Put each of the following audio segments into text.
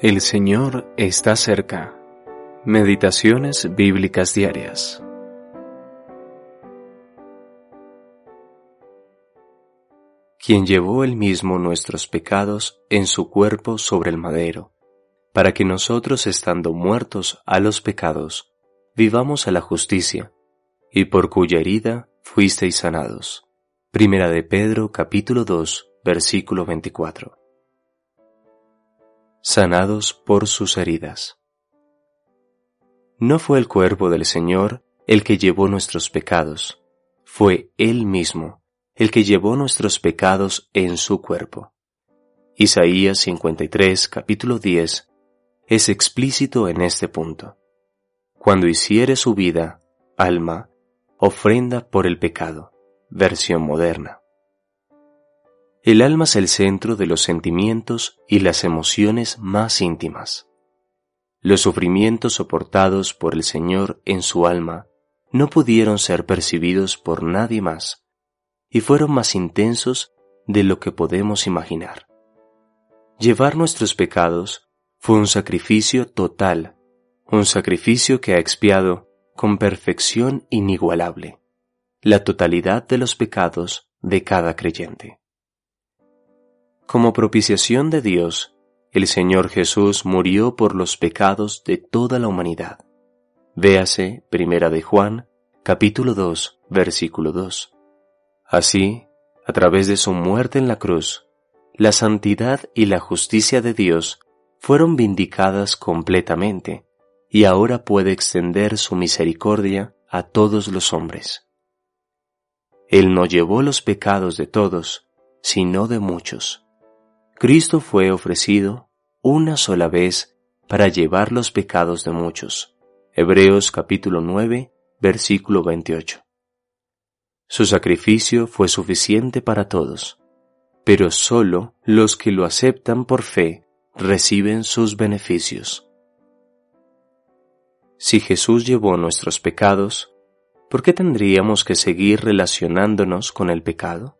El Señor está cerca. Meditaciones bíblicas diarias. Quien llevó él mismo nuestros pecados en su cuerpo sobre el madero, para que nosotros estando muertos a los pecados, vivamos a la justicia, y por cuya herida fuisteis sanados. Primera de Pedro capítulo 2 versículo 24 sanados por sus heridas. No fue el cuerpo del Señor el que llevó nuestros pecados, fue Él mismo el que llevó nuestros pecados en su cuerpo. Isaías 53, capítulo 10, es explícito en este punto. Cuando hiciere su vida, alma, ofrenda por el pecado, versión moderna. El alma es el centro de los sentimientos y las emociones más íntimas. Los sufrimientos soportados por el Señor en su alma no pudieron ser percibidos por nadie más y fueron más intensos de lo que podemos imaginar. Llevar nuestros pecados fue un sacrificio total, un sacrificio que ha expiado con perfección inigualable la totalidad de los pecados de cada creyente. Como propiciación de Dios, el Señor Jesús murió por los pecados de toda la humanidad. Véase Primera de Juan, capítulo 2, versículo 2. Así, a través de su muerte en la cruz, la santidad y la justicia de Dios fueron vindicadas completamente, y ahora puede extender su misericordia a todos los hombres. Él no llevó los pecados de todos, sino de muchos Cristo fue ofrecido una sola vez para llevar los pecados de muchos. Hebreos capítulo 9, versículo 28. Su sacrificio fue suficiente para todos, pero solo los que lo aceptan por fe reciben sus beneficios. Si Jesús llevó nuestros pecados, ¿por qué tendríamos que seguir relacionándonos con el pecado?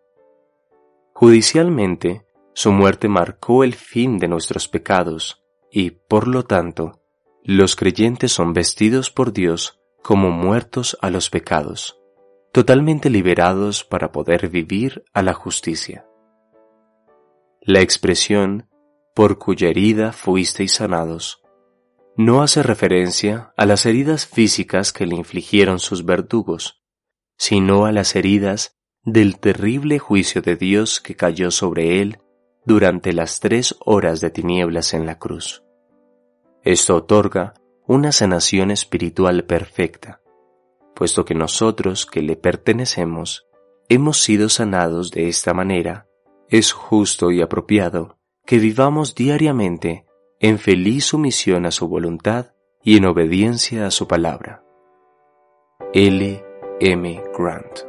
Judicialmente, su muerte marcó el fin de nuestros pecados y, por lo tanto, los creyentes son vestidos por Dios como muertos a los pecados, totalmente liberados para poder vivir a la justicia. La expresión por cuya herida fuisteis sanados no hace referencia a las heridas físicas que le infligieron sus verdugos, sino a las heridas del terrible juicio de Dios que cayó sobre él durante las tres horas de tinieblas en la cruz. Esto otorga una sanación espiritual perfecta, puesto que nosotros que le pertenecemos hemos sido sanados de esta manera, es justo y apropiado que vivamos diariamente en feliz sumisión a su voluntad y en obediencia a su palabra. L. M. Grant